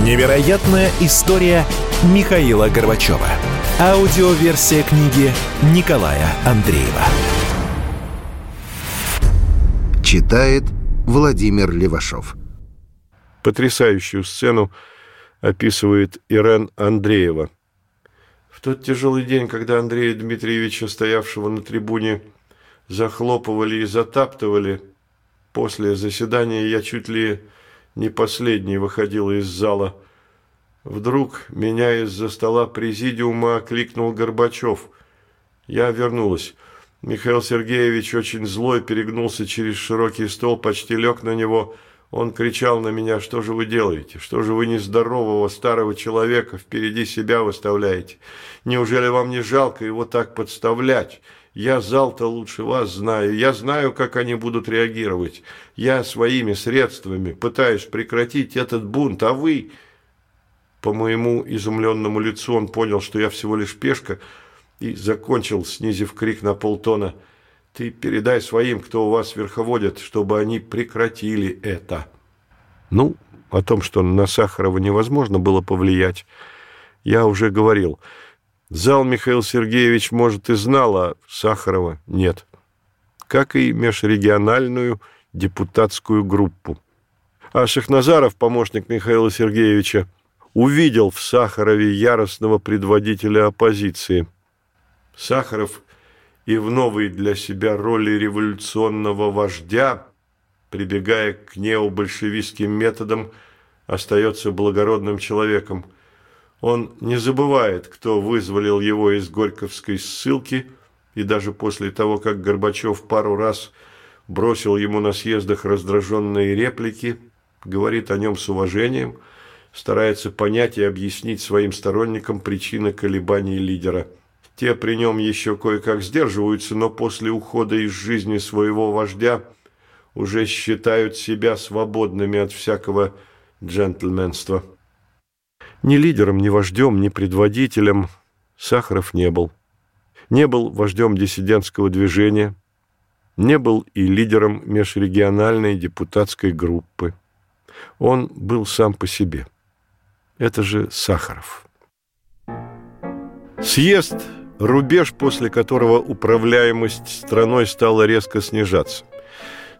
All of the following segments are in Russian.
Невероятная история Михаила Горбачева. Аудиоверсия книги Николая Андреева. Читает Владимир Левашов. Потрясающую сцену описывает Ирен Андреева. В тот тяжелый день, когда Андрея Дмитриевича, стоявшего на трибуне, захлопывали и затаптывали, после заседания я чуть ли не последний выходила из зала. Вдруг меня из-за стола президиума окликнул Горбачев. Я вернулась. Михаил Сергеевич, очень злой, перегнулся через широкий стол, почти лег на него. Он кричал на меня, что же вы делаете? Что же вы нездорового старого человека впереди себя выставляете? Неужели вам не жалко его так подставлять? Я зал-то лучше вас знаю. Я знаю, как они будут реагировать. Я своими средствами пытаюсь прекратить этот бунт, а вы... По моему изумленному лицу он понял, что я всего лишь пешка, и закончил, снизив крик на полтона. «Ты передай своим, кто у вас верховодит, чтобы они прекратили это». Ну, о том, что на Сахарова невозможно было повлиять, я уже говорил – Зал Михаил Сергеевич, может, и знал, а Сахарова нет. Как и межрегиональную депутатскую группу. А Шахназаров, помощник Михаила Сергеевича, увидел в Сахарове яростного предводителя оппозиции. Сахаров и в новой для себя роли революционного вождя, прибегая к необольшевистским методам, остается благородным человеком – он не забывает, кто вызволил его из Горьковской ссылки, и даже после того, как Горбачев пару раз бросил ему на съездах раздраженные реплики, говорит о нем с уважением, старается понять и объяснить своим сторонникам причины колебаний лидера. Те при нем еще кое-как сдерживаются, но после ухода из жизни своего вождя уже считают себя свободными от всякого джентльменства. Ни лидером, ни вождем, ни предводителем Сахаров не был. Не был вождем диссидентского движения, не был и лидером межрегиональной депутатской группы. Он был сам по себе. Это же Сахаров. Съезд – рубеж, после которого управляемость страной стала резко снижаться.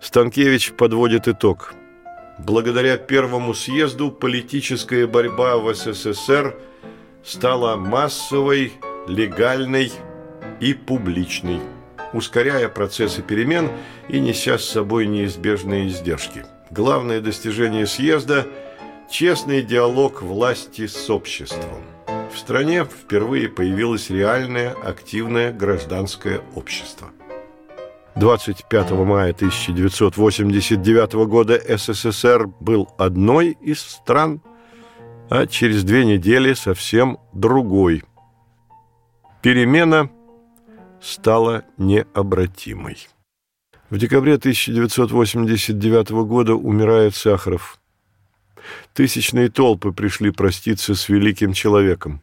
Станкевич подводит итог – Благодаря первому съезду политическая борьба в СССР стала массовой, легальной и публичной, ускоряя процессы перемен и неся с собой неизбежные издержки. Главное достижение съезда – честный диалог власти с обществом. В стране впервые появилось реальное активное гражданское общество – 25 мая 1989 года СССР был одной из стран, а через две недели совсем другой. Перемена стала необратимой. В декабре 1989 года умирает Сахаров. Тысячные толпы пришли проститься с великим человеком.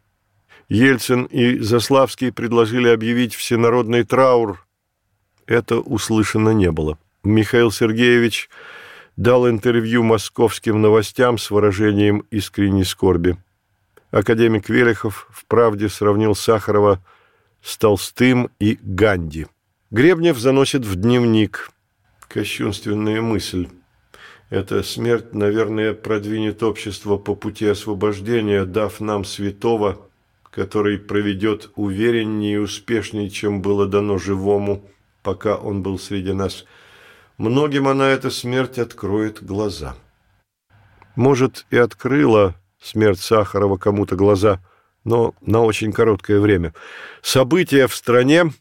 Ельцин и Заславский предложили объявить всенародный траур – это услышано не было. Михаил Сергеевич дал интервью московским новостям с выражением искренней скорби. Академик Велихов в «Правде» сравнил Сахарова с Толстым и Ганди. Гребнев заносит в дневник. Кощунственная мысль. Эта смерть, наверное, продвинет общество по пути освобождения, дав нам святого, который проведет увереннее и успешнее, чем было дано живому – пока он был среди нас. Многим она эта смерть откроет глаза. Может, и открыла смерть Сахарова кому-то глаза, но на очень короткое время. События в стране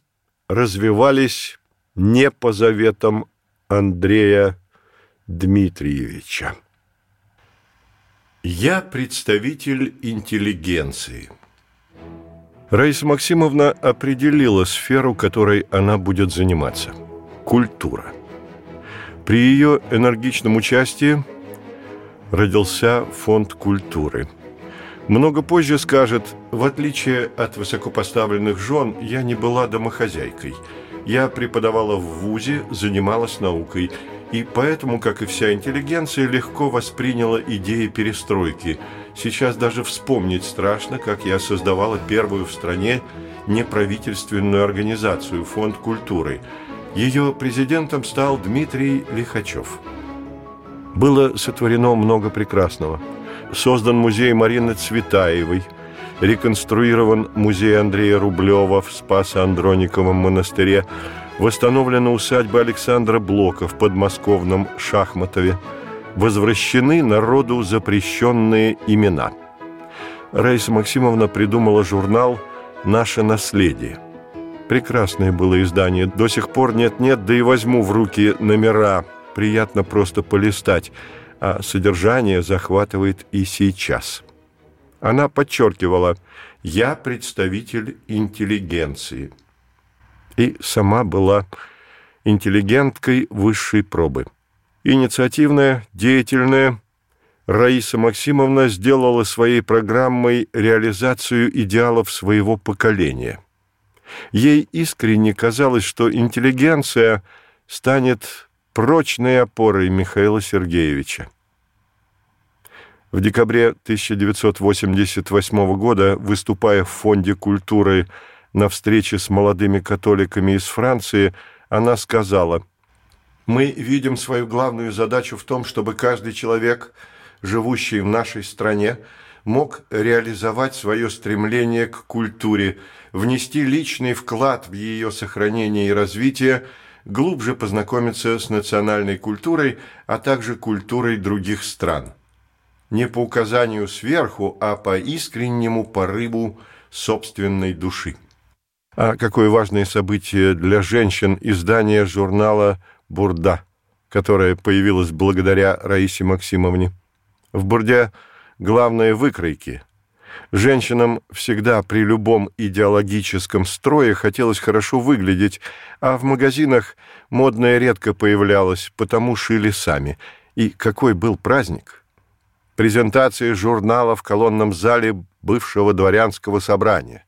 развивались не по заветам Андрея Дмитриевича. Я представитель интеллигенции. Раиса Максимовна определила сферу, которой она будет заниматься – культура. При ее энергичном участии родился фонд культуры. Много позже скажет, в отличие от высокопоставленных жен, я не была домохозяйкой. Я преподавала в ВУЗе, занималась наукой, и поэтому, как и вся интеллигенция, легко восприняла идеи перестройки – Сейчас даже вспомнить страшно, как я создавала первую в стране неправительственную организацию «Фонд культуры». Ее президентом стал Дмитрий Лихачев. Было сотворено много прекрасного. Создан музей Марины Цветаевой, реконструирован музей Андрея Рублева в Спасо-Андрониковом монастыре, восстановлена усадьба Александра Блока в подмосковном Шахматове – возвращены народу запрещенные имена. Раиса Максимовна придумала журнал «Наше наследие». Прекрасное было издание. До сих пор нет-нет, да и возьму в руки номера. Приятно просто полистать. А содержание захватывает и сейчас. Она подчеркивала «Я представитель интеллигенции». И сама была интеллигенткой высшей пробы – Инициативная, деятельная, Раиса Максимовна сделала своей программой реализацию идеалов своего поколения. Ей искренне казалось, что интеллигенция станет прочной опорой Михаила Сергеевича. В декабре 1988 года, выступая в Фонде культуры на встрече с молодыми католиками из Франции, она сказала – мы видим свою главную задачу в том, чтобы каждый человек, живущий в нашей стране, мог реализовать свое стремление к культуре, внести личный вклад в ее сохранение и развитие, глубже познакомиться с национальной культурой, а также культурой других стран. Не по указанию сверху, а по искреннему порыву собственной души. А какое важное событие для женщин издание журнала «Бурда», которая появилась благодаря Раисе Максимовне. В «Бурде» главное выкройки. Женщинам всегда при любом идеологическом строе хотелось хорошо выглядеть, а в магазинах модное редко появлялось, потому шили сами. И какой был праздник! Презентации журнала в колонном зале бывшего дворянского собрания.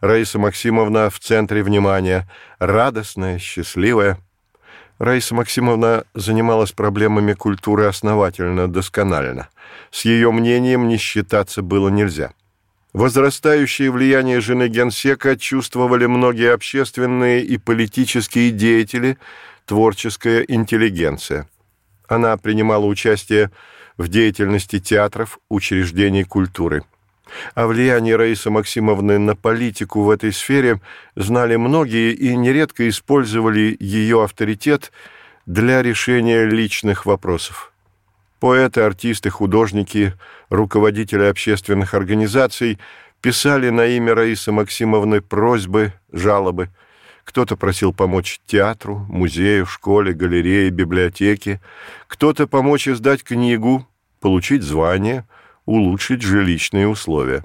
Раиса Максимовна в центре внимания, радостная, счастливая – Раиса Максимовна занималась проблемами культуры основательно, досконально. С ее мнением не считаться было нельзя. Возрастающее влияние жены генсека чувствовали многие общественные и политические деятели, творческая интеллигенция. Она принимала участие в деятельности театров, учреждений культуры – о влиянии Раисы Максимовны на политику в этой сфере знали многие и нередко использовали ее авторитет для решения личных вопросов. Поэты, артисты, художники, руководители общественных организаций писали на имя Раисы Максимовны просьбы, жалобы. Кто-то просил помочь театру, музею, школе, галерее, библиотеке, кто-то помочь издать книгу, получить звание – улучшить жилищные условия.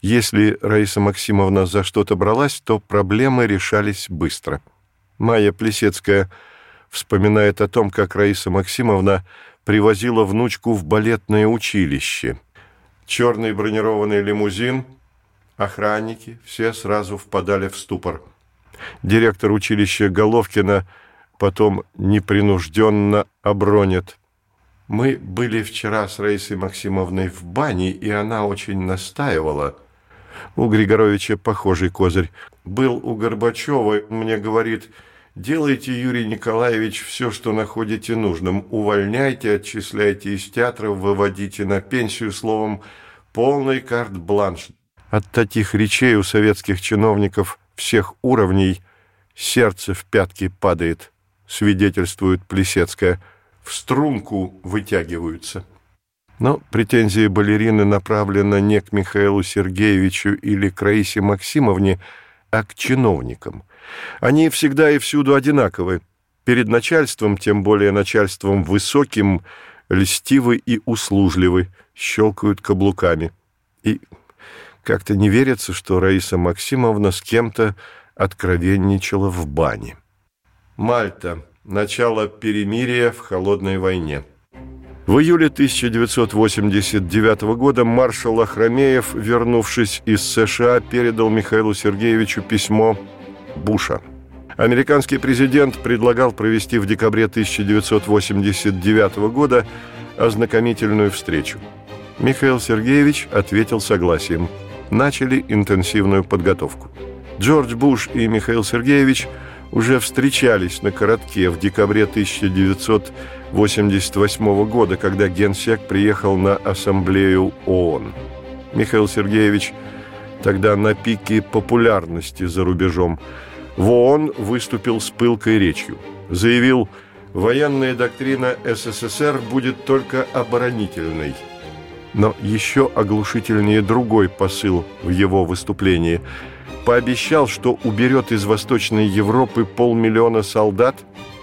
Если Раиса Максимовна за что-то бралась, то проблемы решались быстро. Майя Плесецкая вспоминает о том, как Раиса Максимовна привозила внучку в балетное училище. Черный бронированный лимузин, охранники, все сразу впадали в ступор. Директор училища Головкина потом непринужденно обронит. Мы были вчера с Раисой Максимовной в бане, и она очень настаивала. У Григоровича похожий козырь. Был у Горбачева, мне говорит, делайте, Юрий Николаевич, все, что находите нужным. Увольняйте, отчисляйте из театра, выводите на пенсию, словом, полный карт-бланш. От таких речей у советских чиновников всех уровней сердце в пятки падает, свидетельствует Плесецкая в струнку вытягиваются. Но претензии балерины направлены не к Михаилу Сергеевичу или к Раисе Максимовне, а к чиновникам. Они всегда и всюду одинаковы. Перед начальством, тем более начальством высоким, льстивы и услужливы, щелкают каблуками. И Как-то не верится, что Раиса Максимовна с кем-то откровенничала в бане. Мальта. Начало перемирия в холодной войне. В июле 1989 года маршал Ахрамеев, вернувшись из США, передал Михаилу Сергеевичу письмо Буша. Американский президент предлагал провести в декабре 1989 года ознакомительную встречу. Михаил Сергеевич ответил согласием. Начали интенсивную подготовку. Джордж Буш и Михаил Сергеевич уже встречались на коротке в декабре 1988 года, когда генсек приехал на ассамблею ООН. Михаил Сергеевич тогда на пике популярности за рубежом. В ООН выступил с пылкой речью. Заявил, военная доктрина СССР будет только оборонительной – но еще оглушительнее другой посыл в его выступлении. Пообещал, что уберет из Восточной Европы полмиллиона солдат,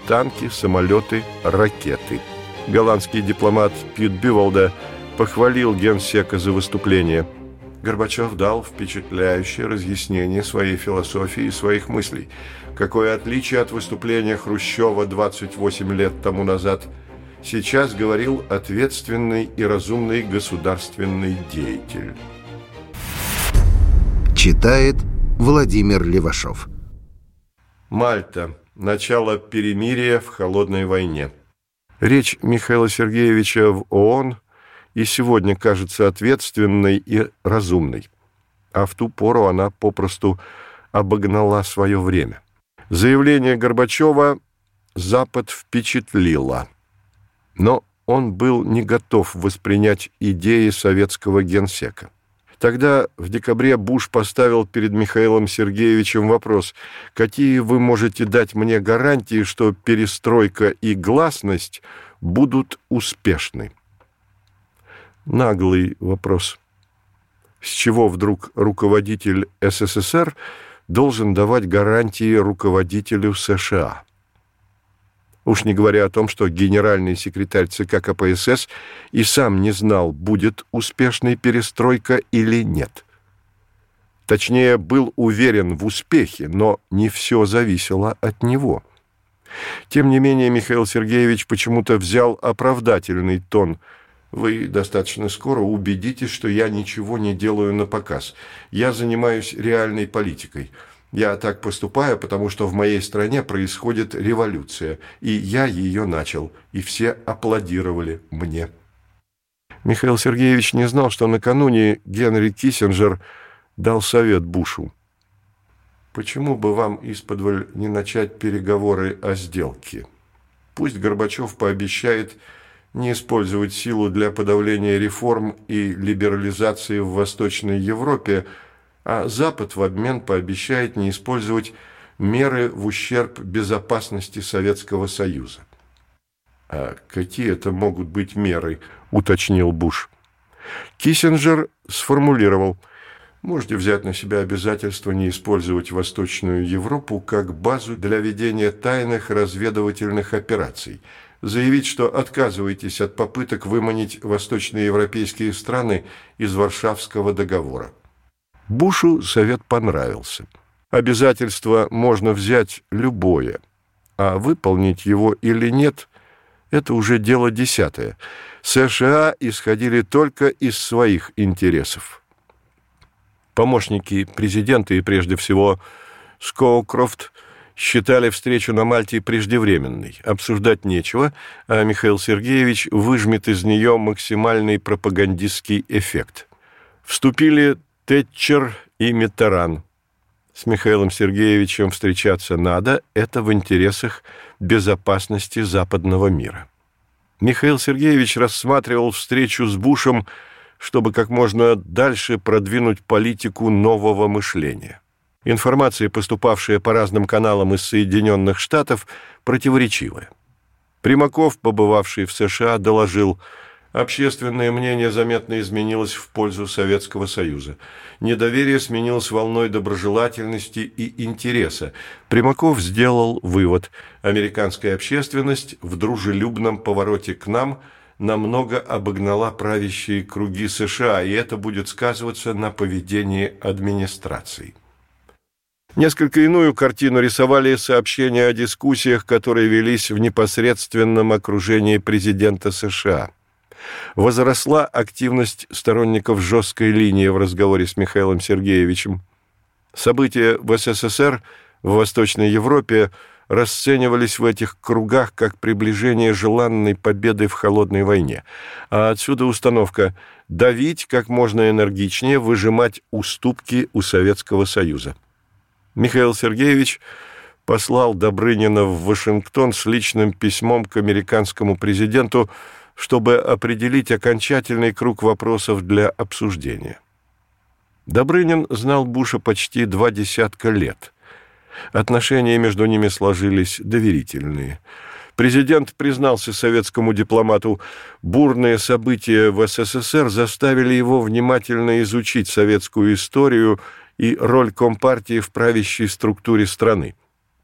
танки, самолеты, ракеты. Голландский дипломат Пьют Бювалда похвалил генсека за выступление. Горбачев дал впечатляющее разъяснение своей философии и своих мыслей. Какое отличие от выступления Хрущева 28 лет тому назад – сейчас говорил ответственный и разумный государственный деятель. Читает Владимир Левашов. Мальта. Начало перемирия в холодной войне. Речь Михаила Сергеевича в ООН и сегодня кажется ответственной и разумной, а в ту пору она попросту обогнала свое время. Заявление Горбачева Запад впечатлило – но он был не готов воспринять идеи советского генсека. Тогда, в декабре, Буш поставил перед Михаилом Сергеевичем вопрос, какие вы можете дать мне гарантии, что перестройка и гласность будут успешны? Наглый вопрос. С чего вдруг руководитель СССР должен давать гарантии руководителю США? Уж не говоря о том, что генеральный секретарь ЦК КПСС и сам не знал, будет успешной перестройка или нет. Точнее, был уверен в успехе, но не все зависело от него. Тем не менее, Михаил Сергеевич почему-то взял оправдательный тон. «Вы достаточно скоро убедитесь, что я ничего не делаю на показ. Я занимаюсь реальной политикой. Я так поступаю, потому что в моей стране происходит революция, и я ее начал, и все аплодировали мне. Михаил Сергеевич не знал, что накануне Генри Киссинджер дал совет Бушу. Почему бы вам из-под не начать переговоры о сделке? Пусть Горбачев пообещает не использовать силу для подавления реформ и либерализации в Восточной Европе, а Запад в обмен пообещает не использовать меры в ущерб безопасности Советского Союза. «А какие это могут быть меры?» – уточнил Буш. Киссинджер сформулировал «Можете взять на себя обязательство не использовать Восточную Европу как базу для ведения тайных разведывательных операций, заявить, что отказываетесь от попыток выманить восточноевропейские страны из Варшавского договора. Бушу совет понравился. Обязательство можно взять любое, а выполнить его или нет – это уже дело десятое. США исходили только из своих интересов. Помощники президента и прежде всего Скоукрофт считали встречу на Мальте преждевременной. Обсуждать нечего, а Михаил Сергеевич выжмет из нее максимальный пропагандистский эффект. Вступили Тэтчер и Миттеран. С Михаилом Сергеевичем встречаться надо, это в интересах безопасности западного мира. Михаил Сергеевич рассматривал встречу с Бушем, чтобы как можно дальше продвинуть политику нового мышления. Информация, поступавшая по разным каналам из Соединенных Штатов, противоречивая. Примаков, побывавший в США, доложил – Общественное мнение заметно изменилось в пользу Советского Союза. Недоверие сменилось волной доброжелательности и интереса. Примаков сделал вывод. Американская общественность в дружелюбном повороте к нам намного обогнала правящие круги США, и это будет сказываться на поведении администрации. Несколько иную картину рисовали сообщения о дискуссиях, которые велись в непосредственном окружении президента США. Возросла активность сторонников жесткой линии в разговоре с Михаилом Сергеевичем. События в СССР, в Восточной Европе расценивались в этих кругах как приближение желанной победы в холодной войне. А отсюда установка давить как можно энергичнее, выжимать уступки у Советского Союза. Михаил Сергеевич послал Добрынина в Вашингтон с личным письмом к американскому президенту, чтобы определить окончательный круг вопросов для обсуждения. Добрынин знал Буша почти два десятка лет. Отношения между ними сложились доверительные. Президент признался советскому дипломату, бурные события в СССР заставили его внимательно изучить советскую историю и роль Компартии в правящей структуре страны.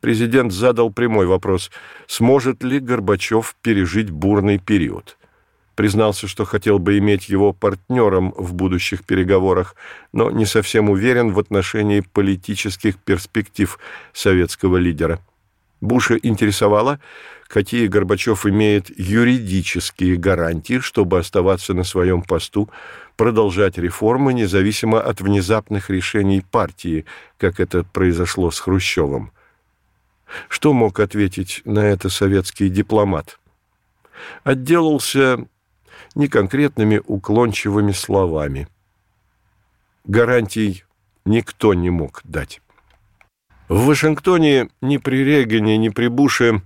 Президент задал прямой вопрос, сможет ли Горбачев пережить бурный период. Признался, что хотел бы иметь его партнером в будущих переговорах, но не совсем уверен в отношении политических перспектив советского лидера. Буша интересовало, какие Горбачев имеет юридические гарантии, чтобы оставаться на своем посту, продолжать реформы независимо от внезапных решений партии, как это произошло с Хрущевым. Что мог ответить на это советский дипломат? Отделался неконкретными уклончивыми словами. Гарантий никто не мог дать. В Вашингтоне ни при Регане, ни при Буше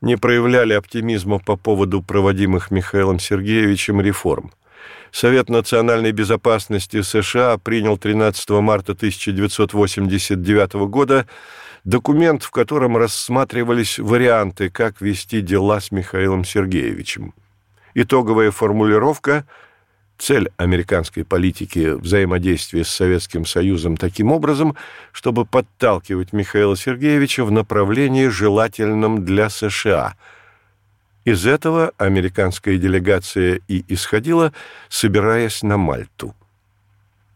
не проявляли оптимизма по поводу проводимых Михаилом Сергеевичем реформ – Совет национальной безопасности США принял 13 марта 1989 года документ, в котором рассматривались варианты, как вести дела с Михаилом Сергеевичем. Итоговая формулировка Цель американской политики – взаимодействие с Советским Союзом таким образом, чтобы подталкивать Михаила Сергеевича в направлении, желательном для США – из этого американская делегация и исходила, собираясь на Мальту.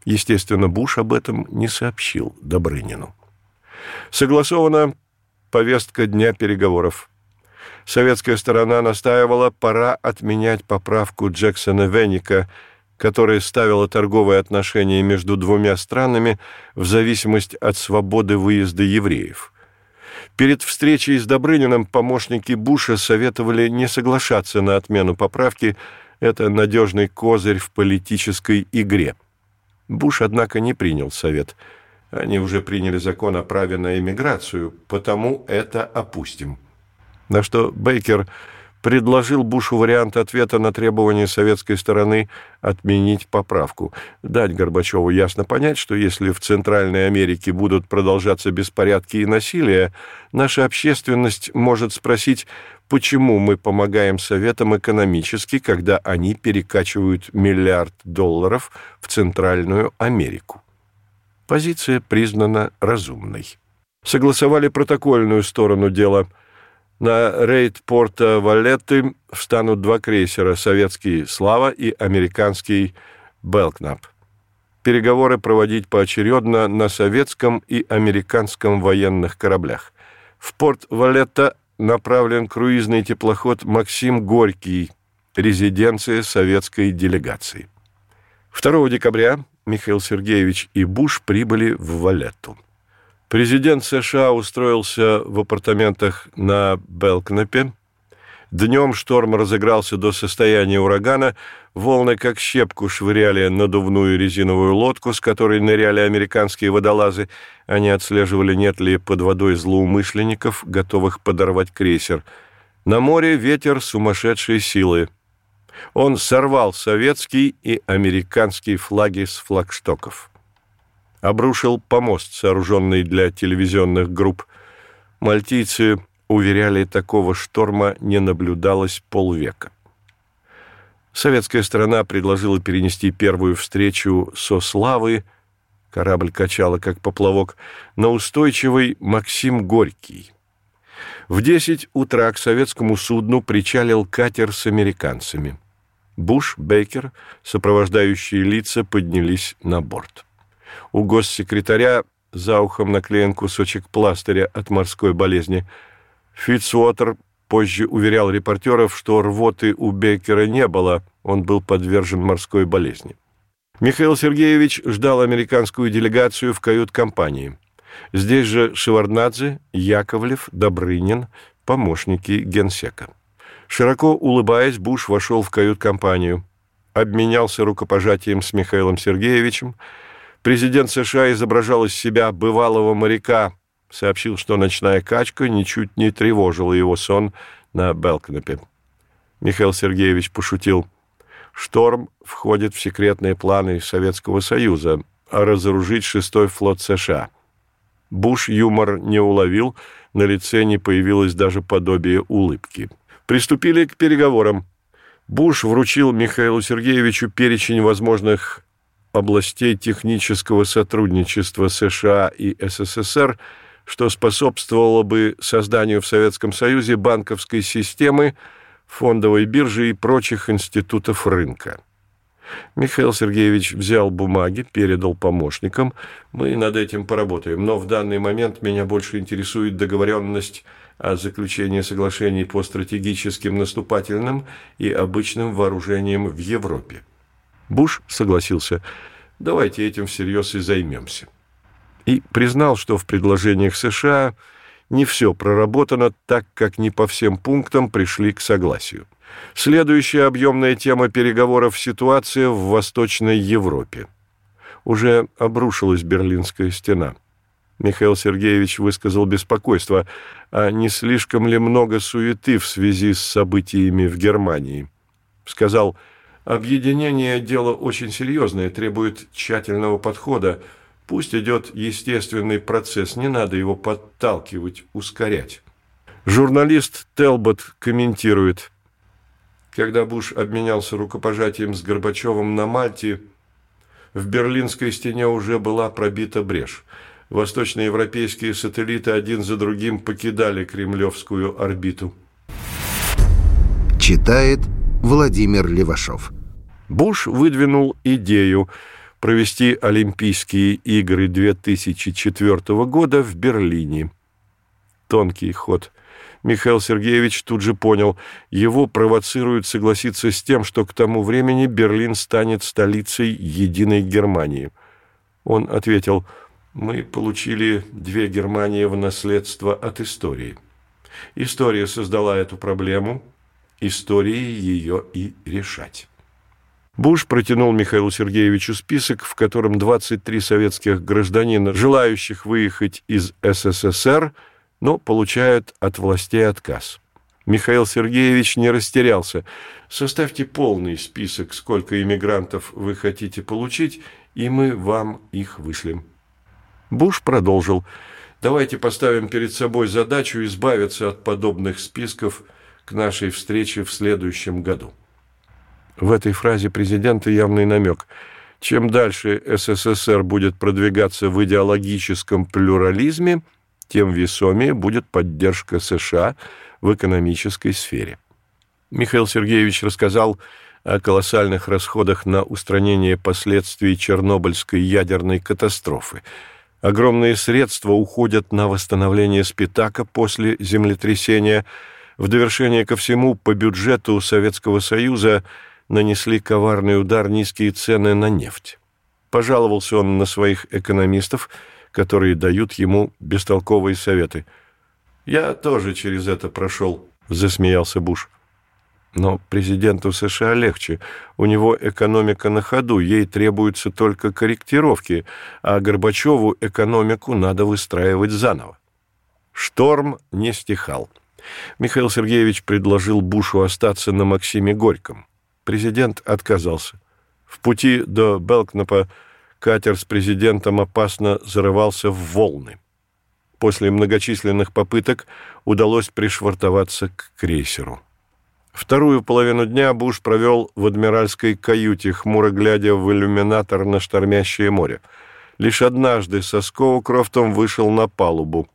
Естественно, Буш об этом не сообщил Добрынину. Согласована повестка дня переговоров. Советская сторона настаивала, пора отменять поправку Джексона Веника, которая ставила торговые отношения между двумя странами в зависимость от свободы выезда евреев – Перед встречей с Добрыниным помощники Буша советовали не соглашаться на отмену поправки. Это надежный козырь в политической игре. Буш, однако, не принял совет. Они уже приняли закон о праве на эмиграцию, потому это опустим. На что Бейкер предложил Бушу вариант ответа на требование советской стороны отменить поправку, дать Горбачеву ясно понять, что если в Центральной Америке будут продолжаться беспорядки и насилие, наша общественность может спросить, почему мы помогаем Советам экономически, когда они перекачивают миллиард долларов в Центральную Америку. Позиция признана разумной. Согласовали протокольную сторону дела – на рейд порта Валетты встанут два крейсера «Советский Слава» и американский «Белкнап». Переговоры проводить поочередно на советском и американском военных кораблях. В порт Валетта направлен круизный теплоход «Максим Горький», резиденция советской делегации. 2 декабря Михаил Сергеевич и Буш прибыли в Валетту. Президент США устроился в апартаментах на Белкнапе. Днем шторм разыгрался до состояния урагана, волны как щепку швыряли надувную резиновую лодку, с которой ныряли американские водолазы. Они отслеживали, нет ли под водой злоумышленников, готовых подорвать крейсер. На море ветер сумасшедшей силы. Он сорвал советский и американский флаги с флагштоков обрушил помост, сооруженный для телевизионных групп. Мальтийцы уверяли, такого шторма не наблюдалось полвека. Советская сторона предложила перенести первую встречу со Славой, корабль качала как поплавок, на устойчивый Максим Горький. В 10 утра к советскому судну причалил катер с американцами. Буш, Бейкер, сопровождающие лица поднялись на борт. У госсекретаря за ухом наклеен кусочек пластыря от морской болезни. Фитцуотер позже уверял репортеров, что рвоты у Бейкера не было, он был подвержен морской болезни. Михаил Сергеевич ждал американскую делегацию в кают-компании. Здесь же Шеварднадзе, Яковлев, Добрынин, помощники генсека. Широко улыбаясь, Буш вошел в кают-компанию, обменялся рукопожатием с Михаилом Сергеевичем. Президент США изображал из себя бывалого моряка, сообщил, что ночная качка ничуть не тревожила его сон на Белкнапе. Михаил Сергеевич пошутил. «Шторм входит в секретные планы Советского Союза разоружить шестой флот США». Буш юмор не уловил, на лице не появилось даже подобие улыбки. Приступили к переговорам. Буш вручил Михаилу Сергеевичу перечень возможных областей технического сотрудничества США и СССР, что способствовало бы созданию в Советском Союзе банковской системы, фондовой биржи и прочих институтов рынка. Михаил Сергеевич взял бумаги, передал помощникам. Мы над этим поработаем, но в данный момент меня больше интересует договоренность о заключении соглашений по стратегическим наступательным и обычным вооружениям в Европе. Буш согласился. Давайте этим всерьез и займемся. И признал, что в предложениях США не все проработано так, как не по всем пунктам пришли к согласию. Следующая объемная тема переговоров – ситуация в Восточной Европе. Уже обрушилась Берлинская стена. Михаил Сергеевич высказал беспокойство, а не слишком ли много суеты в связи с событиями в Германии. Сказал, объединение – дело очень серьезное, требует тщательного подхода. Пусть идет естественный процесс, не надо его подталкивать, ускорять. Журналист Телбот комментирует – когда Буш обменялся рукопожатием с Горбачевым на Мальте, в Берлинской стене уже была пробита брешь. Восточноевропейские сателлиты один за другим покидали кремлевскую орбиту. Читает Владимир Левашов. Буш выдвинул идею провести Олимпийские игры 2004 года в Берлине. Тонкий ход – Михаил Сергеевич тут же понял, его провоцируют согласиться с тем, что к тому времени Берлин станет столицей единой Германии. Он ответил, мы получили две Германии в наследство от истории. История создала эту проблему, истории ее и решать. Буш протянул Михаилу Сергеевичу список, в котором 23 советских гражданина, желающих выехать из СССР – но получают от властей отказ. Михаил Сергеевич не растерялся. Составьте полный список, сколько иммигрантов вы хотите получить, и мы вам их вышлем. Буш продолжил. Давайте поставим перед собой задачу избавиться от подобных списков к нашей встрече в следующем году. В этой фразе президента явный намек. Чем дальше СССР будет продвигаться в идеологическом плюрализме – тем весомее будет поддержка США в экономической сфере. Михаил Сергеевич рассказал о колоссальных расходах на устранение последствий Чернобыльской ядерной катастрофы. Огромные средства уходят на восстановление Спитака после землетрясения. В довершение ко всему, по бюджету Советского Союза нанесли коварный удар низкие цены на нефть. Пожаловался он на своих экономистов – которые дают ему бестолковые советы. «Я тоже через это прошел», — засмеялся Буш. Но президенту США легче. У него экономика на ходу, ей требуются только корректировки, а Горбачеву экономику надо выстраивать заново. Шторм не стихал. Михаил Сергеевич предложил Бушу остаться на Максиме Горьком. Президент отказался. В пути до Белкнапа катер с президентом опасно зарывался в волны. После многочисленных попыток удалось пришвартоваться к крейсеру. Вторую половину дня Буш провел в адмиральской каюте, хмуро глядя в иллюминатор на штормящее море. Лишь однажды со Скоукрофтом вышел на палубу.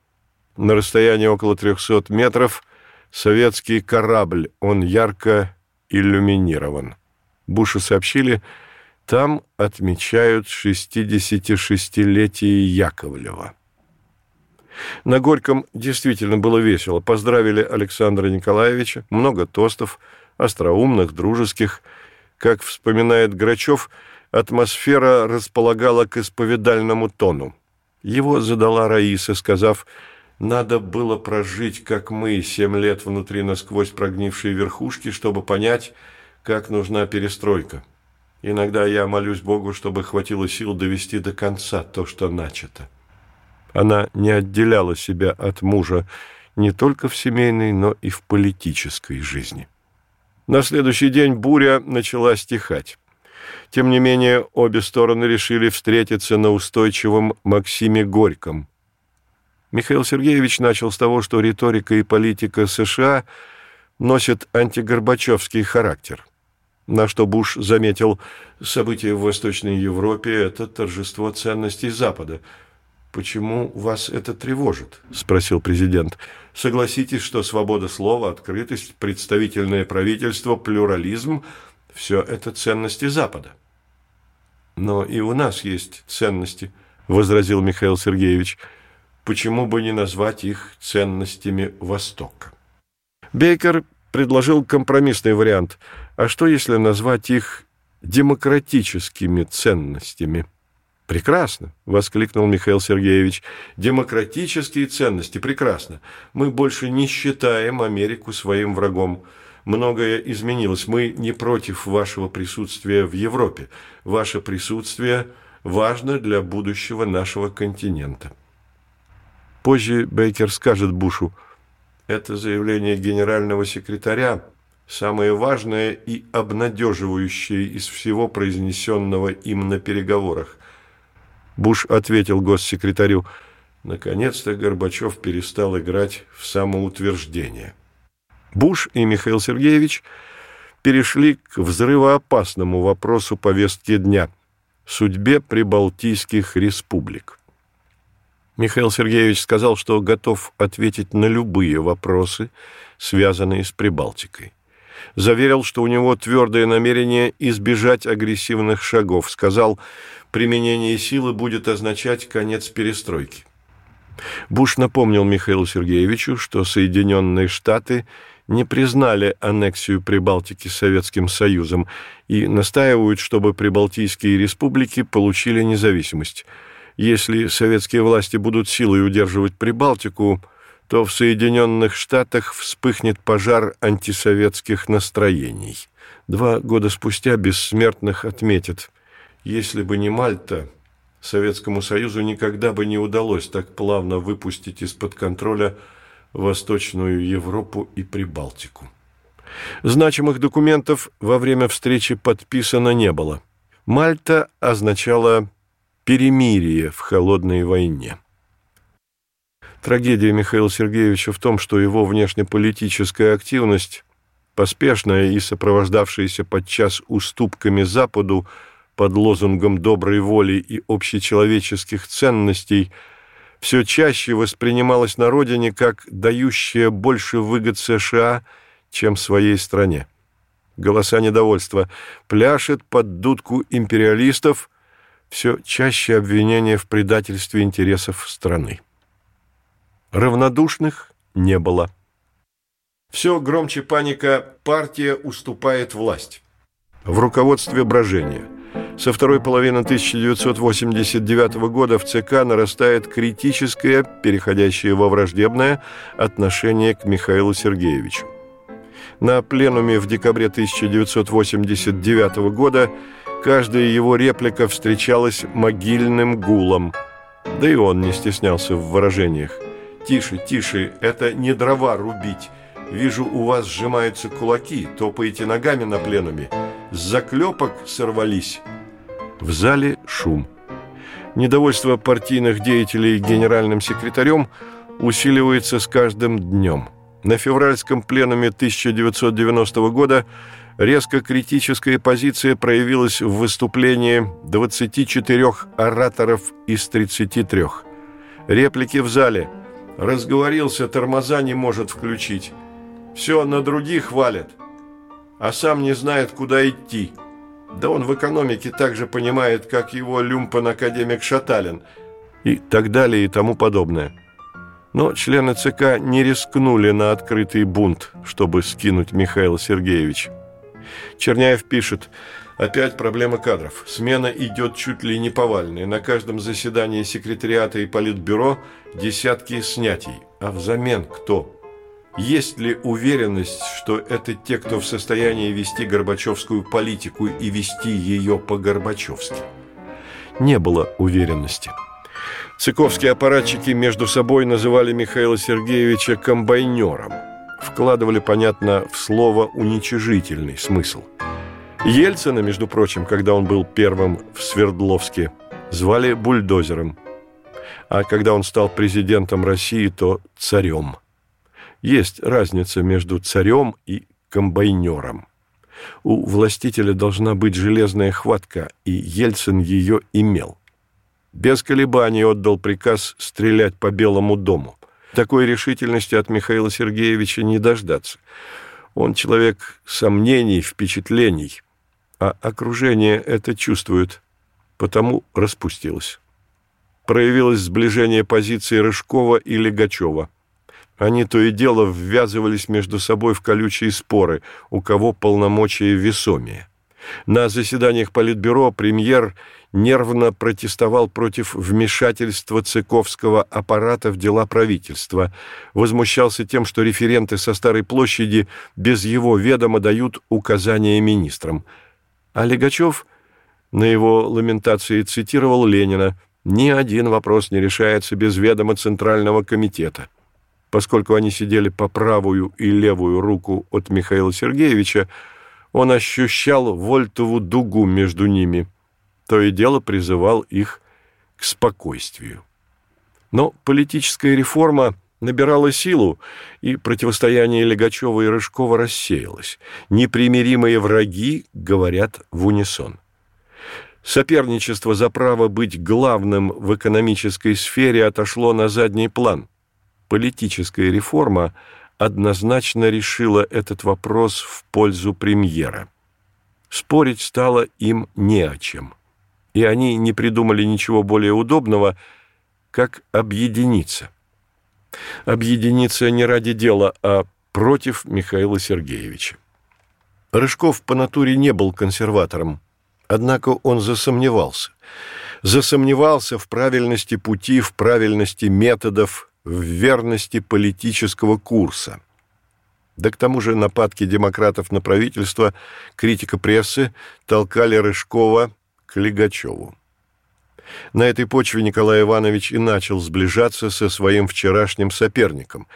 На расстоянии около 300 метров советский корабль, он ярко иллюминирован. Бушу сообщили, там отмечают 66-летие Яковлева. На Горьком действительно было весело. Поздравили Александра Николаевича, много тостов, остроумных, дружеских. Как вспоминает Грачев, атмосфера располагала к исповедальному тону. Его задала Раиса, сказав, «Надо было прожить, как мы, семь лет внутри насквозь прогнившие верхушки, чтобы понять, как нужна перестройка. Иногда я молюсь Богу, чтобы хватило сил довести до конца то, что начато». Она не отделяла себя от мужа не только в семейной, но и в политической жизни. На следующий день буря начала стихать. Тем не менее, обе стороны решили встретиться на устойчивом Максиме Горьком. Михаил Сергеевич начал с того, что риторика и политика США носят антигорбачевский характер. На что Буш заметил, события в Восточной Европе – это торжество ценностей Запада – «Почему вас это тревожит?» – спросил президент. «Согласитесь, что свобода слова, открытость, представительное правительство, плюрализм – все это ценности Запада». «Но и у нас есть ценности», – возразил Михаил Сергеевич. «Почему бы не назвать их ценностями Востока?» Бейкер предложил компромиссный вариант. А что, если назвать их демократическими ценностями? «Прекрасно!» – воскликнул Михаил Сергеевич. «Демократические ценности. Прекрасно. Мы больше не считаем Америку своим врагом. Многое изменилось. Мы не против вашего присутствия в Европе. Ваше присутствие важно для будущего нашего континента». Позже Бейкер скажет Бушу, «Это заявление генерального секретаря самое важное и обнадеживающее из всего произнесенного им на переговорах. Буш ответил госсекретарю, наконец-то Горбачев перестал играть в самоутверждение. Буш и Михаил Сергеевич перешли к взрывоопасному вопросу повестки дня – судьбе прибалтийских республик. Михаил Сергеевич сказал, что готов ответить на любые вопросы, связанные с Прибалтикой. Заверил, что у него твердое намерение избежать агрессивных шагов. Сказал, применение силы будет означать конец перестройки. Буш напомнил Михаилу Сергеевичу, что Соединенные Штаты не признали аннексию Прибалтики Советским Союзом и настаивают, чтобы прибалтийские республики получили независимость. Если советские власти будут силой удерживать Прибалтику, то в Соединенных Штатах вспыхнет пожар антисоветских настроений. Два года спустя бессмертных отметят – если бы не Мальта, Советскому Союзу никогда бы не удалось так плавно выпустить из-под контроля Восточную Европу и Прибалтику. Значимых документов во время встречи подписано не было. Мальта означала перемирие в холодной войне. Трагедия Михаила Сергеевича в том, что его внешнеполитическая активность, поспешная и сопровождавшаяся подчас уступками Западу, под лозунгом доброй воли и общечеловеческих ценностей все чаще воспринималось на родине как дающее больше выгод США, чем своей стране. Голоса недовольства пляшет под дудку империалистов, все чаще обвинения в предательстве интересов страны. Равнодушных не было. Все громче паника «партия уступает власть». В руководстве брожения – со второй половины 1989 года в ЦК нарастает критическое, переходящее во враждебное, отношение к Михаилу Сергеевичу. На пленуме в декабре 1989 года каждая его реплика встречалась могильным гулом. Да и он не стеснялся в выражениях. «Тише, тише, это не дрова рубить. Вижу, у вас сжимаются кулаки, топаете ногами на пленуме. С заклепок сорвались». В зале шум. Недовольство партийных деятелей генеральным секретарем усиливается с каждым днем. На февральском пленуме 1990 года резко критическая позиция проявилась в выступлении 24 ораторов из 33. Реплики в зале. Разговорился, тормоза не может включить. Все на других валят, а сам не знает, куда идти. Да он в экономике так же понимает, как его люмпан-академик Шаталин. И так далее и тому подобное. Но члены ЦК не рискнули на открытый бунт, чтобы скинуть Михаила Сергеевича. Черняев пишет, опять проблема кадров. Смена идет чуть ли не повальная. На каждом заседании секретариата и политбюро десятки снятий. А взамен кто? Есть ли уверенность, что это те, кто в состоянии вести горбачевскую политику и вести ее по-горбачевски? Не было уверенности. Цыковские аппаратчики между собой называли Михаила Сергеевича комбайнером. Вкладывали, понятно, в слово уничижительный смысл. Ельцина, между прочим, когда он был первым в Свердловске, звали бульдозером. А когда он стал президентом России, то царем. Есть разница между царем и комбайнером. У властителя должна быть железная хватка, и Ельцин ее имел – без колебаний отдал приказ стрелять по Белому дому. Такой решительности от Михаила Сергеевича не дождаться. Он человек сомнений, впечатлений, а окружение это чувствует, потому распустилось. Проявилось сближение позиций Рыжкова и Легачева. Они то и дело ввязывались между собой в колючие споры, у кого полномочия весомее. На заседаниях Политбюро премьер нервно протестовал против вмешательства цыковского аппарата в дела правительства, возмущался тем, что референты со Старой площади без его ведома дают указания министрам. А Легачев на его ламентации цитировал Ленина «Ни один вопрос не решается без ведома Центрального комитета». Поскольку они сидели по правую и левую руку от Михаила Сергеевича, он ощущал вольтову дугу между ними – то и дело призывал их к спокойствию. Но политическая реформа набирала силу, и противостояние Легачева и Рыжкова рассеялось. Непримиримые враги говорят в унисон. Соперничество за право быть главным в экономической сфере отошло на задний план. Политическая реформа однозначно решила этот вопрос в пользу премьера. Спорить стало им не о чем и они не придумали ничего более удобного, как объединиться. Объединиться не ради дела, а против Михаила Сергеевича. Рыжков по натуре не был консерватором, однако он засомневался. Засомневался в правильности пути, в правильности методов, в верности политического курса. Да к тому же нападки демократов на правительство, критика прессы толкали Рыжкова к Легачеву. На этой почве Николай Иванович и начал сближаться со своим вчерашним соперником.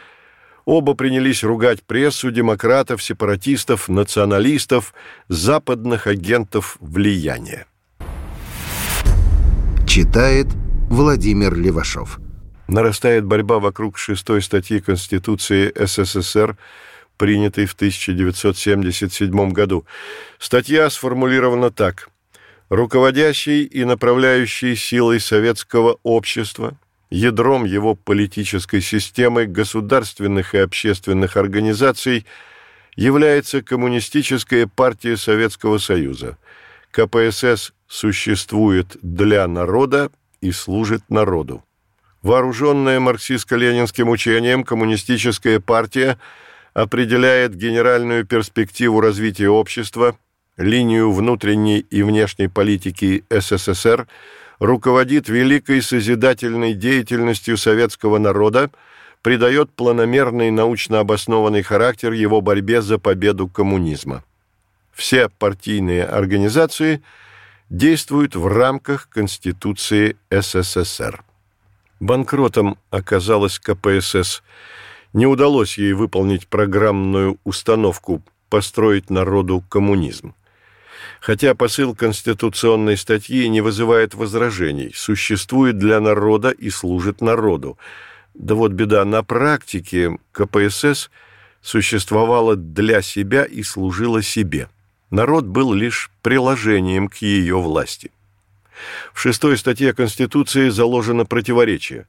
Оба принялись ругать прессу, демократов, сепаратистов, националистов, западных агентов влияния. Читает Владимир Левашов. Нарастает борьба вокруг шестой статьи Конституции СССР, принятой в 1977 году. Статья сформулирована так – руководящей и направляющей силой советского общества, ядром его политической системы, государственных и общественных организаций является Коммунистическая партия Советского Союза. КПСС существует для народа и служит народу. Вооруженная марксистско-ленинским учением, Коммунистическая партия определяет генеральную перспективу развития общества – линию внутренней и внешней политики СССР, руководит великой созидательной деятельностью советского народа, придает планомерный научно обоснованный характер его борьбе за победу коммунизма. Все партийные организации действуют в рамках Конституции СССР. Банкротом оказалась КПСС. Не удалось ей выполнить программную установку построить народу коммунизм. Хотя посыл конституционной статьи не вызывает возражений, существует для народа и служит народу. Да вот беда, на практике КПСС существовала для себя и служила себе. Народ был лишь приложением к ее власти. В шестой статье Конституции заложено противоречие.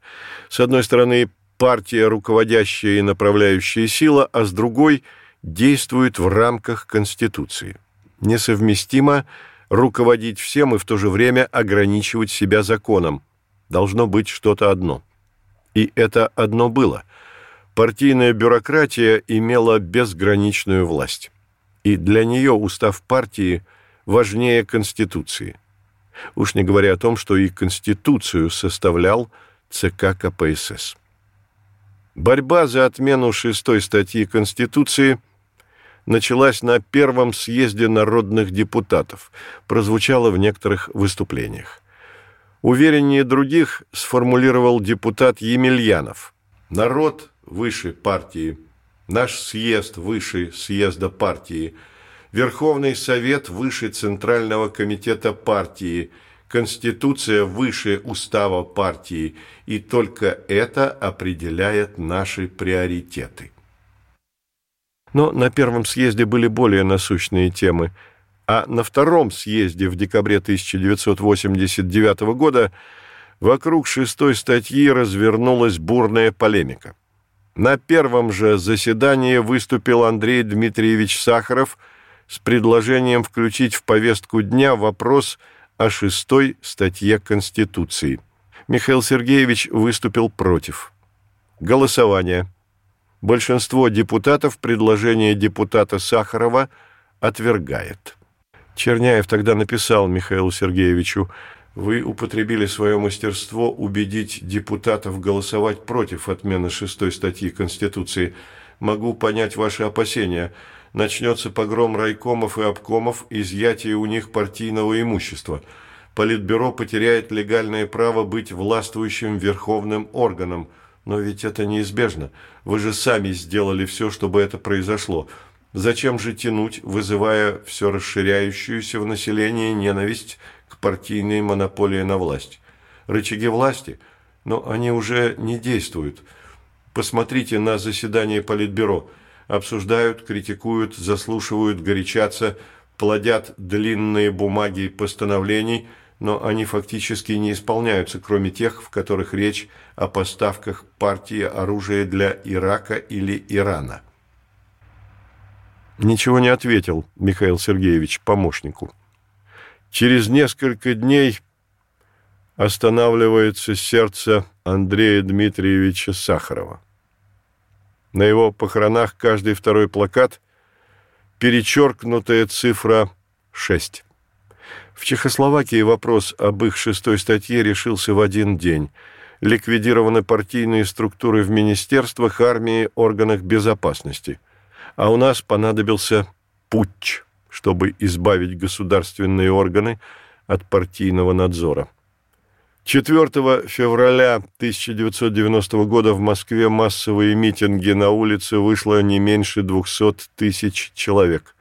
С одной стороны, партия, руководящая и направляющая сила, а с другой – действует в рамках Конституции несовместимо руководить всем и в то же время ограничивать себя законом. Должно быть что-то одно. И это одно было. Партийная бюрократия имела безграничную власть. И для нее устав партии важнее Конституции. Уж не говоря о том, что и Конституцию составлял ЦК КПСС. Борьба за отмену шестой статьи Конституции началась на первом съезде народных депутатов, прозвучала в некоторых выступлениях. Увереннее других сформулировал депутат Емельянов. «Народ выше партии, наш съезд выше съезда партии, Верховный Совет выше Центрального комитета партии – Конституция выше устава партии, и только это определяет наши приоритеты. Но на первом съезде были более насущные темы, а на втором съезде в декабре 1989 года вокруг шестой статьи развернулась бурная полемика. На первом же заседании выступил Андрей Дмитриевич Сахаров с предложением включить в повестку дня вопрос – о шестой статье Конституции. Михаил Сергеевич выступил против. Голосование. Большинство депутатов предложение депутата Сахарова отвергает. Черняев тогда написал Михаилу Сергеевичу, «Вы употребили свое мастерство убедить депутатов голосовать против отмены шестой статьи Конституции. Могу понять ваши опасения начнется погром райкомов и обкомов, изъятие у них партийного имущества. Политбюро потеряет легальное право быть властвующим верховным органом. Но ведь это неизбежно. Вы же сами сделали все, чтобы это произошло. Зачем же тянуть, вызывая все расширяющуюся в населении ненависть к партийной монополии на власть? Рычаги власти? Но они уже не действуют. Посмотрите на заседание Политбюро – обсуждают, критикуют, заслушивают, горячатся, плодят длинные бумаги постановлений, но они фактически не исполняются, кроме тех, в которых речь о поставках партии оружия для Ирака или Ирана. Ничего не ответил Михаил Сергеевич помощнику. Через несколько дней останавливается сердце Андрея Дмитриевича Сахарова. На его похоронах каждый второй плакат – перечеркнутая цифра 6. В Чехословакии вопрос об их шестой статье решился в один день. Ликвидированы партийные структуры в министерствах, армии, органах безопасности. А у нас понадобился путч, чтобы избавить государственные органы от партийного надзора. 4 февраля 1990 года в Москве массовые митинги на улице вышло не меньше 200 тысяч человек.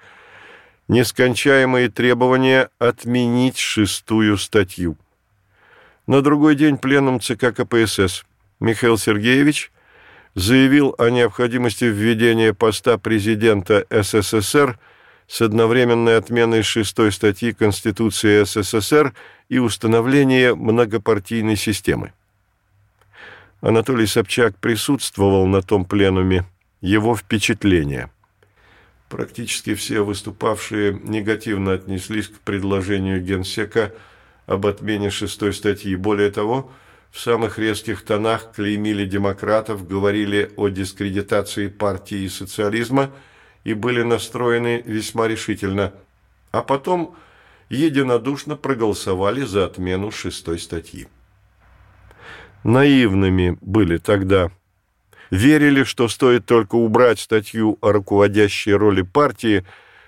Нескончаемые требования отменить шестую статью. На другой день пленум ЦК КПСС Михаил Сергеевич заявил о необходимости введения поста президента СССР с одновременной отменой шестой статьи Конституции СССР и установления многопартийной системы. Анатолий Собчак присутствовал на том пленуме, его впечатления. Практически все выступавшие негативно отнеслись к предложению Генсека об отмене шестой статьи. Более того, в самых резких тонах клеймили демократов, говорили о дискредитации партии и социализма – и были настроены весьма решительно, а потом единодушно проголосовали за отмену шестой статьи. Наивными были тогда. Верили, что стоит только убрать статью о руководящей роли партии,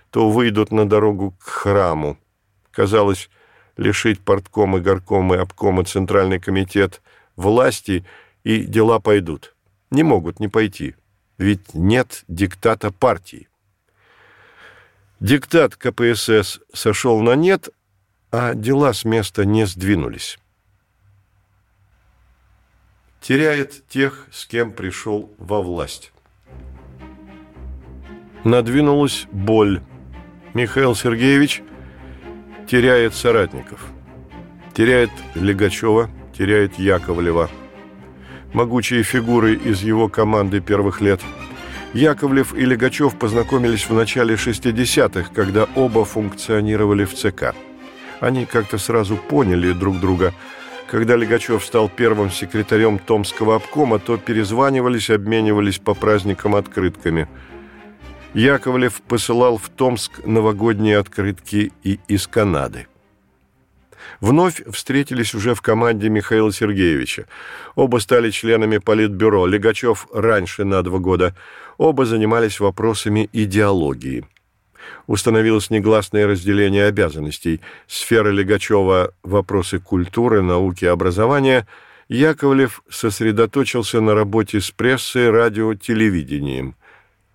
то выйдут на дорогу к храму. Казалось, лишить портком и горком и обком и Центральный комитет власти, и дела пойдут. Не могут не пойти ведь нет диктата партии. Диктат КПСС сошел на нет, а дела с места не сдвинулись. Теряет тех, с кем пришел во власть. Надвинулась боль. Михаил Сергеевич теряет соратников. Теряет Легачева, теряет Яковлева – могучие фигуры из его команды первых лет. Яковлев и Легачев познакомились в начале 60-х, когда оба функционировали в ЦК. Они как-то сразу поняли друг друга. Когда Легачев стал первым секретарем Томского обкома, то перезванивались, обменивались по праздникам открытками. Яковлев посылал в Томск новогодние открытки и из Канады. Вновь встретились уже в команде Михаила Сергеевича. Оба стали членами Политбюро, Легачев раньше на два года. Оба занимались вопросами идеологии – установилось негласное разделение обязанностей. Сфера Легачева – вопросы культуры, науки и образования. Яковлев сосредоточился на работе с прессой, радио, телевидением.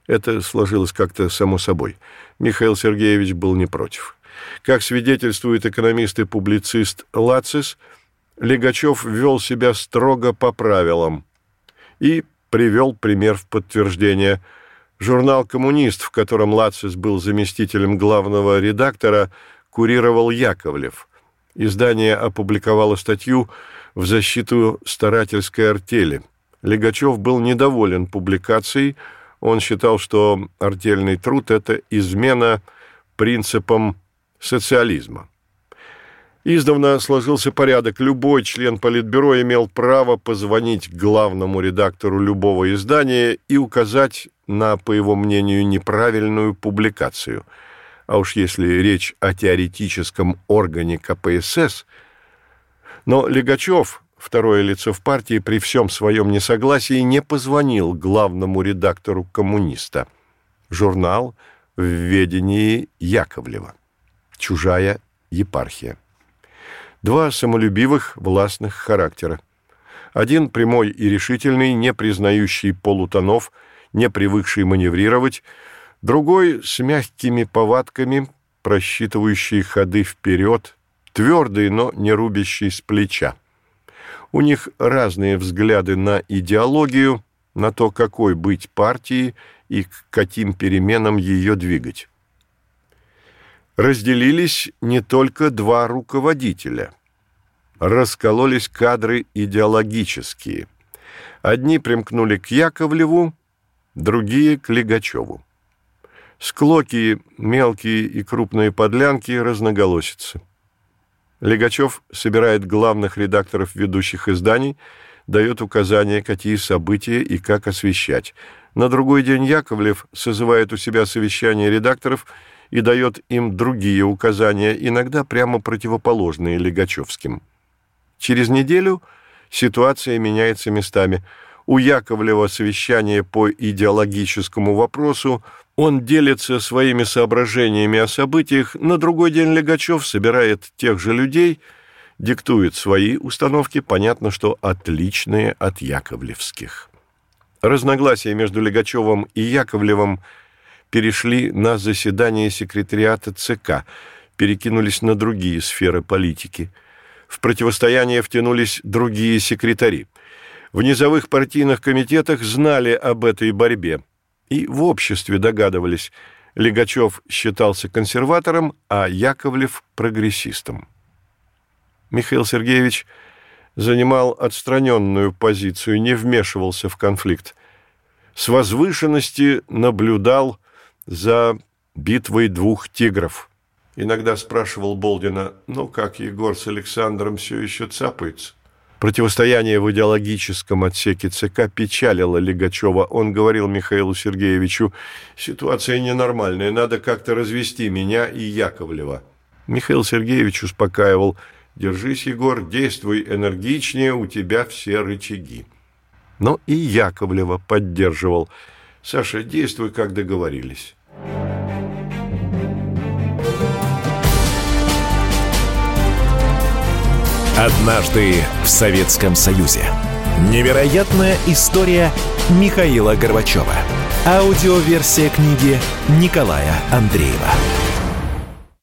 Это сложилось как-то само собой. Михаил Сергеевич был не против. Как свидетельствует экономист и публицист Лацис, Легачев вел себя строго по правилам и привел пример в подтверждение – Журнал «Коммунист», в котором Лацис был заместителем главного редактора, курировал Яковлев. Издание опубликовало статью в защиту старательской артели. Легачев был недоволен публикацией. Он считал, что артельный труд – это измена принципам социализма. Издавна сложился порядок. Любой член Политбюро имел право позвонить главному редактору любого издания и указать на, по его мнению, неправильную публикацию. А уж если речь о теоретическом органе КПСС... Но Легачев, второе лицо в партии, при всем своем несогласии не позвонил главному редактору коммуниста. Журнал в ведении Яковлева. Чужая епархия. Два самолюбивых, властных характера. Один прямой и решительный, не признающий полутонов, не привыкший маневрировать, другой с мягкими повадками, просчитывающий ходы вперед, твердый, но не рубящий с плеча. У них разные взгляды на идеологию, на то, какой быть партией и к каким переменам ее двигать разделились не только два руководителя. Раскололись кадры идеологические. Одни примкнули к Яковлеву, другие – к Легачеву. Склоки, мелкие и крупные подлянки разноголосятся. Легачев собирает главных редакторов ведущих изданий, дает указания, какие события и как освещать. На другой день Яковлев созывает у себя совещание редакторов – и дает им другие указания, иногда прямо противоположные Легачевским. Через неделю ситуация меняется местами. У Яковлева совещание по идеологическому вопросу, он делится своими соображениями о событиях, на другой день Легачев собирает тех же людей, диктует свои установки, понятно, что отличные от яковлевских. Разногласия между Легачевым и Яковлевым – перешли на заседание секретариата ЦК, перекинулись на другие сферы политики. В противостояние втянулись другие секретари. В низовых партийных комитетах знали об этой борьбе и в обществе догадывались. Легачев считался консерватором, а Яковлев – прогрессистом. Михаил Сергеевич занимал отстраненную позицию, не вмешивался в конфликт. С возвышенности наблюдал за битвой двух тигров. Иногда спрашивал Болдина, ну как Егор с Александром все еще цапаются? Противостояние в идеологическом отсеке ЦК печалило Легачева. Он говорил Михаилу Сергеевичу, ситуация ненормальная, надо как-то развести меня и Яковлева. Михаил Сергеевич успокаивал, держись, Егор, действуй энергичнее, у тебя все рычаги. Но и Яковлева поддерживал. Саша, действуй, как договорились. Однажды в Советском Союзе. Невероятная история Михаила Горбачева. Аудиоверсия книги Николая Андреева.